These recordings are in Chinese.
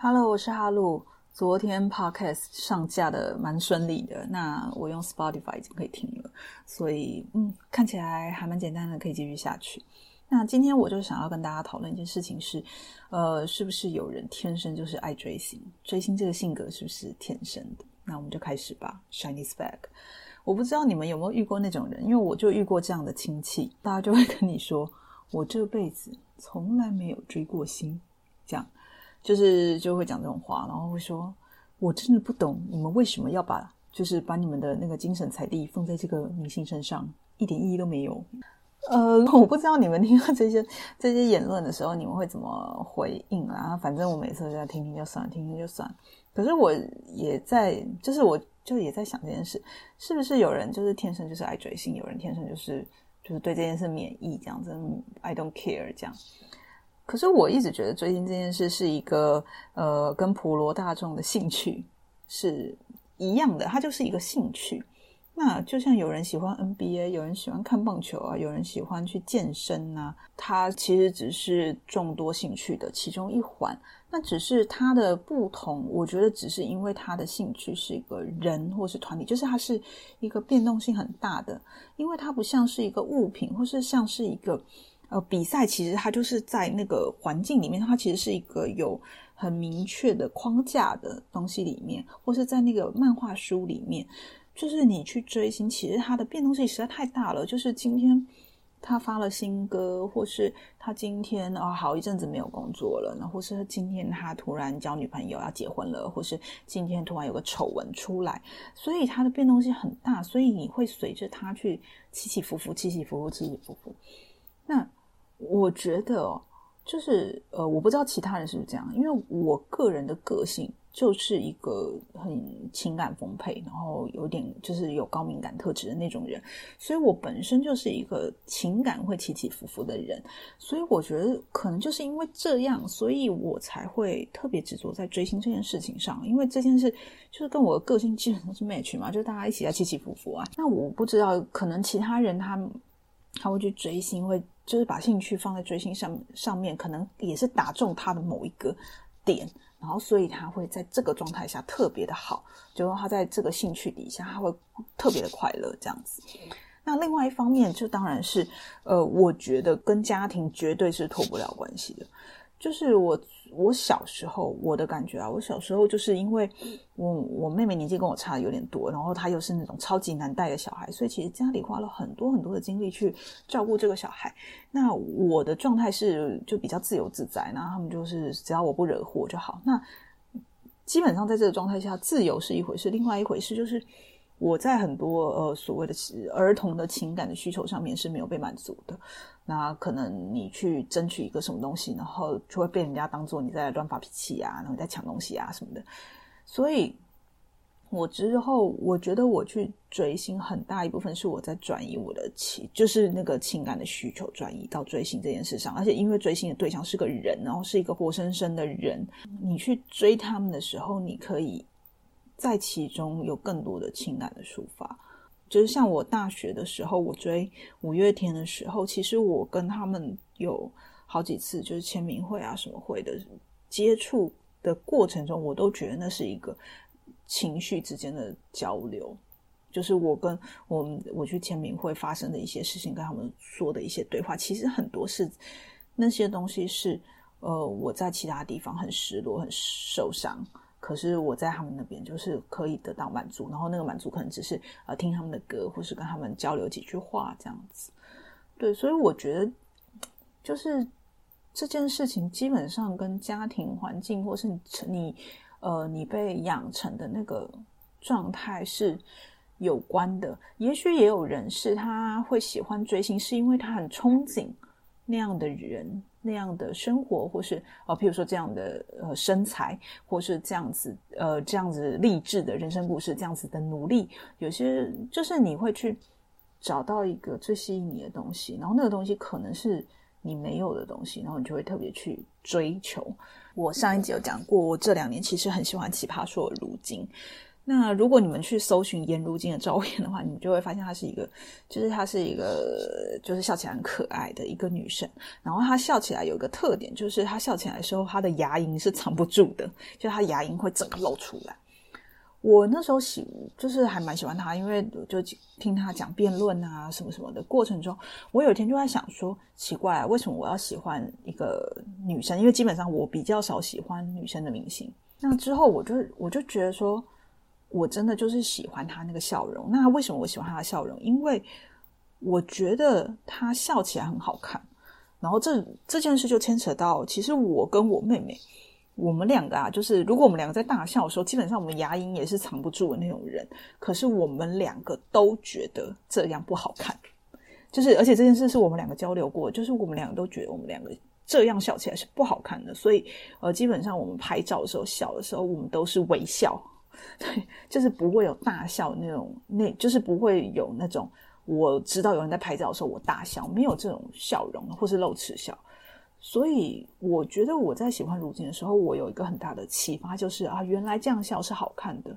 Hello，我是哈鲁。昨天 Podcast 上架的蛮顺利的，那我用 Spotify 已经可以听了，所以嗯，看起来还蛮简单的，可以继续下去。那今天我就想要跟大家讨论一件事情是，呃，是不是有人天生就是爱追星？追星这个性格是不是天生的？那我们就开始吧。shinesebag 我不知道你们有没有遇过那种人，因为我就遇过这样的亲戚，大家就会跟你说，我这辈子从来没有追过星，这样。就是就会讲这种话，然后会说：“我真的不懂你们为什么要把就是把你们的那个精神财力放在这个明星身上，一点意义都没有。”呃，我不知道你们听到这些这些言论的时候，你们会怎么回应啊？反正我每次都在听听就算了，听听就算。可是我也在，就是我就也在想这件事，是不是有人就是天生就是爱追星，有人天生就是就是对这件事免疫这样子，I don't care 这样。可是我一直觉得追星这件事是一个呃，跟普罗大众的兴趣是一样的，它就是一个兴趣。那就像有人喜欢 NBA，有人喜欢看棒球啊，有人喜欢去健身啊，它其实只是众多兴趣的其中一环。那只是它的不同，我觉得只是因为他的兴趣是一个人或是团体，就是它是一个变动性很大的，因为它不像是一个物品，或是像是一个。呃，比赛其实它就是在那个环境里面，它其实是一个有很明确的框架的东西里面，或是在那个漫画书里面，就是你去追星，其实它的变动性实在太大了。就是今天他发了新歌，或是他今天啊好一阵子没有工作了，那或是今天他突然交女朋友要结婚了，或是今天突然有个丑闻出来，所以它的变动性很大，所以你会随着他去起起伏伏，起起伏伏，起起伏伏，那。我觉得，就是呃，我不知道其他人是不是这样，因为我个人的个性就是一个很情感丰沛，然后有点就是有高敏感特质的那种人，所以我本身就是一个情感会起起伏伏的人，所以我觉得可能就是因为这样，所以我才会特别执着在追星这件事情上，因为这件事就是跟我的个性基本上是 match 嘛，就大家一起在起起伏伏啊。那我不知道，可能其他人他他会去追星会。就是把兴趣放在追星上上面，可能也是打中他的某一个点，然后所以他会在这个状态下特别的好，就是他在这个兴趣底下他会特别的快乐这样子。那另外一方面，就当然是呃，我觉得跟家庭绝对是脱不了关系的，就是我。我小时候，我的感觉啊，我小时候就是因为我我妹妹年纪跟我差的有点多，然后她又是那种超级难带的小孩，所以其实家里花了很多很多的精力去照顾这个小孩。那我的状态是就比较自由自在，然后他们就是只要我不惹祸就好。那基本上在这个状态下，自由是一回事，另外一回事就是。我在很多呃所谓的儿童的情感的需求上面是没有被满足的，那可能你去争取一个什么东西，然后就会被人家当做你在乱发脾气啊，然后在抢东西啊什么的。所以，我之后我觉得我去追星很大一部分是我在转移我的情，就是那个情感的需求转移到追星这件事上，而且因为追星的对象是个人，然后是一个活生生的人，你去追他们的时候，你可以。在其中有更多的情感的抒发，就是像我大学的时候，我追五月天的时候，其实我跟他们有好几次就是签名会啊什么会的接触的过程中，我都觉得那是一个情绪之间的交流，就是我跟我我去签名会发生的一些事情，跟他们说的一些对话，其实很多是那些东西是呃我在其他地方很失落、很受伤。可是我在他们那边就是可以得到满足，然后那个满足可能只是呃听他们的歌，或是跟他们交流几句话这样子。对，所以我觉得就是这件事情基本上跟家庭环境，或是你呃你被养成的那个状态是有关的。也许也有人是他会喜欢追星，是因为他很憧憬那样的人。那样的生活，或是呃，譬如说这样的呃身材，或是这样子呃这样子励志的人生故事，这样子的努力，有些就是你会去找到一个最吸引你的东西，然后那个东西可能是你没有的东西，然后你就会特别去追求。我上一集有讲过，我这两年其实很喜欢奇葩说如今。那如果你们去搜寻颜如晶的照片的话，你们就会发现她是一个，就是她是一个，就是笑起来很可爱的一个女生。然后她笑起来有一个特点，就是她笑起来的时候，她的牙龈是藏不住的，就她牙龈会整个露出来。我那时候喜就是还蛮喜欢她，因为就听她讲辩论啊什么什么的过程中，我有一天就在想说，奇怪，为什么我要喜欢一个女生？因为基本上我比较少喜欢女生的明星。那之后我就我就觉得说。我真的就是喜欢他那个笑容。那为什么我喜欢他的笑容？因为我觉得他笑起来很好看。然后这这件事就牵扯到，其实我跟我妹妹，我们两个啊，就是如果我们两个在大笑的时候，基本上我们牙龈也是藏不住的那种人。可是我们两个都觉得这样不好看。就是而且这件事是我们两个交流过，就是我们两个都觉得我们两个这样笑起来是不好看的。所以呃，基本上我们拍照的时候笑的时候，我们都是微笑。对，就是不会有大笑那种，那就是不会有那种。我知道有人在拍照的时候我大笑，没有这种笑容，或是露齿笑。所以我觉得我在喜欢如今的时候，我有一个很大的启发，就是啊，原来这样笑是好看的。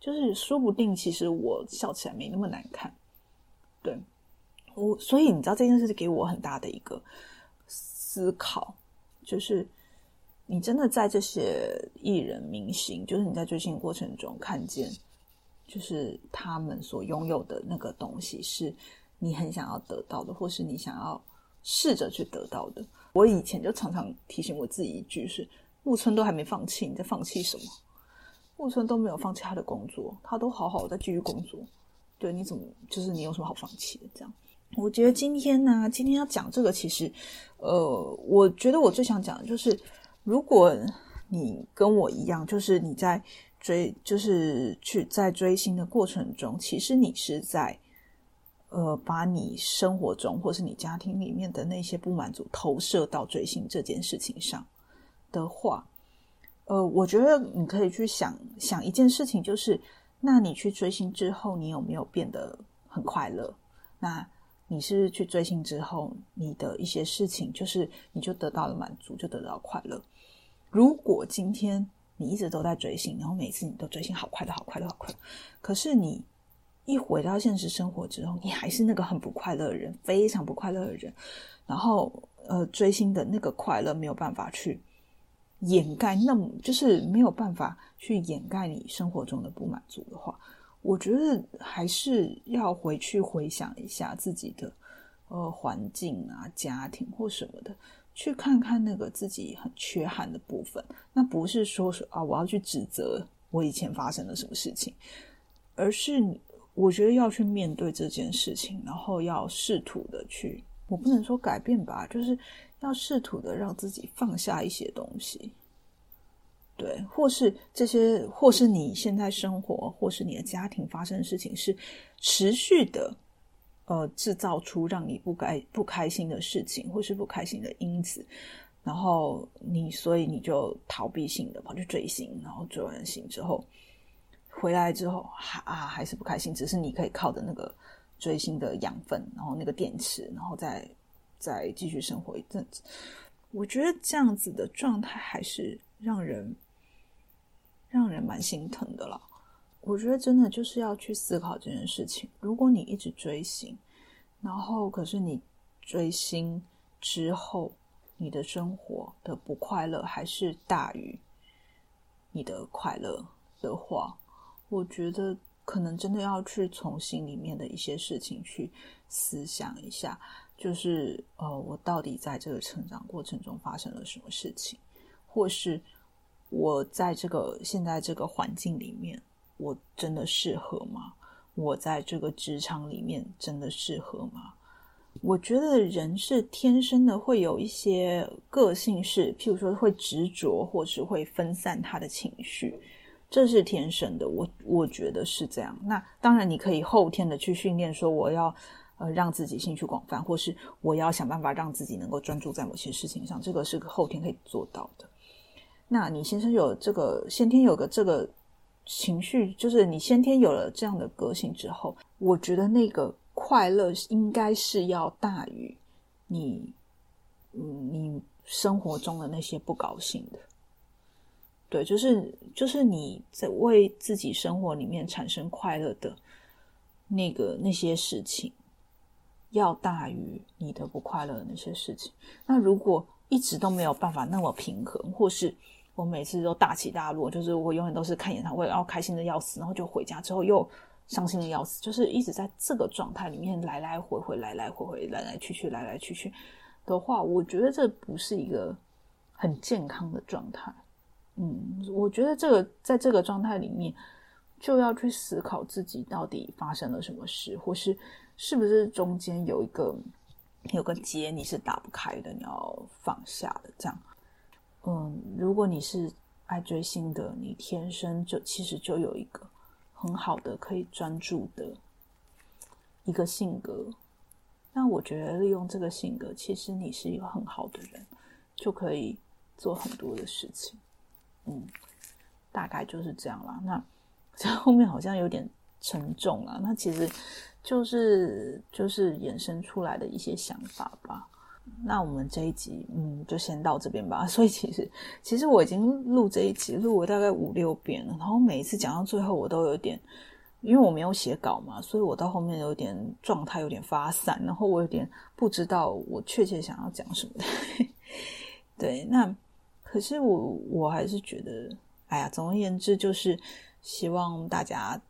就是说不定其实我笑起来没那么难看。对我，所以你知道这件事给我很大的一个思考，就是。你真的在这些艺人明星，就是你在追星过程中看见，就是他们所拥有的那个东西，是你很想要得到的，或是你想要试着去得到的。我以前就常常提醒我自己一句：是木村都还没放弃，你在放弃什么？木村都没有放弃他的工作，他都好好在继续工作。对，你怎么就是你有什么好放弃的？这样，我觉得今天呢，今天要讲这个，其实，呃，我觉得我最想讲的就是。如果你跟我一样，就是你在追，就是去在追星的过程中，其实你是在呃把你生活中或是你家庭里面的那些不满足投射到追星这件事情上的话，呃，我觉得你可以去想想一件事情，就是那你去追星之后，你有没有变得很快乐？那你是去追星之后，你的一些事情，就是你就得到了满足，就得到快乐。如果今天你一直都在追星，然后每次你都追星好快乐、好快乐、好快乐，可是你一回到现实生活之后，你还是那个很不快乐的人，非常不快乐的人。然后，呃，追星的那个快乐没有办法去掩盖，那么就是没有办法去掩盖你生活中的不满足的话，我觉得还是要回去回想一下自己的呃环境啊、家庭或什么的。去看看那个自己很缺憾的部分，那不是说是啊，我要去指责我以前发生了什么事情，而是我觉得要去面对这件事情，然后要试图的去，我不能说改变吧，就是要试图的让自己放下一些东西，对，或是这些，或是你现在生活，或是你的家庭发生的事情是持续的。呃，制造出让你不该不开心的事情，或是不开心的因子，然后你，所以你就逃避性的跑去追星，然后追完星之后，回来之后还啊还是不开心，只是你可以靠着那个追星的养分，然后那个电池，然后再再继续生活一阵子。我觉得这样子的状态还是让人让人蛮心疼的了。我觉得真的就是要去思考这件事情。如果你一直追星，然后可是你追星之后，你的生活的不快乐还是大于你的快乐的话，我觉得可能真的要去从心里面的一些事情去思想一下，就是呃，我到底在这个成长过程中发生了什么事情，或是我在这个现在这个环境里面。我真的适合吗？我在这个职场里面真的适合吗？我觉得人是天生的会有一些个性，是譬如说会执着，或是会分散他的情绪，这是天生的。我我觉得是这样。那当然，你可以后天的去训练，说我要呃让自己兴趣广泛，或是我要想办法让自己能够专注在某些事情上，这个是后天可以做到的。那你先生有这个先天有个这个。情绪就是你先天有了这样的个性之后，我觉得那个快乐应该是要大于你，嗯，你生活中的那些不高兴的。对，就是就是你在为自己生活里面产生快乐的那个那些事情，要大于你的不快乐的那些事情。那如果一直都没有办法那么平衡，或是我每次都大起大落，就是我永远都是看演唱会，然后开心的要死，然后就回家之后又伤心的要死，就是一直在这个状态里面来来回回，来来回回，来来去去，来来去去的话，我觉得这不是一个很健康的状态。嗯，我觉得这个在这个状态里面，就要去思考自己到底发生了什么事，或是是不是中间有一个有个结你是打不开的，你要放下的。这样，嗯，如果你是爱追星的，你天生就其实就有一个很好的可以专注的一个性格。那我觉得利用这个性格，其实你是一个很好的人，就可以做很多的事情。嗯，大概就是这样啦。那这后面好像有点沉重啊。那其实就是就是衍生出来的一些想法吧。那我们这一集，嗯，就先到这边吧。所以其实其实我已经录这一集录了大概五六遍了。然后每一次讲到最后，我都有点，因为我没有写稿嘛，所以我到后面有点状态有点发散，然后我有点不知道我确切想要讲什么。对，那。可是我我还是觉得，哎呀，总而言之，就是希望大家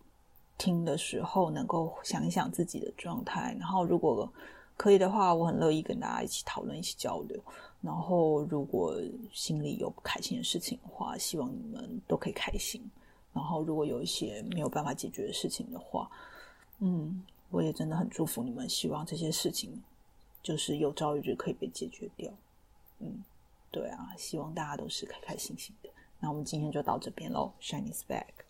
听的时候能够想一想自己的状态，然后如果可以的话，我很乐意跟大家一起讨论、一起交流。然后如果心里有不开心的事情的话，希望你们都可以开心。然后如果有一些没有办法解决的事情的话，嗯，我也真的很祝福你们，希望这些事情就是有朝一日可以被解决掉。嗯。对啊，希望大家都是开开心心的。那我们今天就到这边喽，Shiny is back。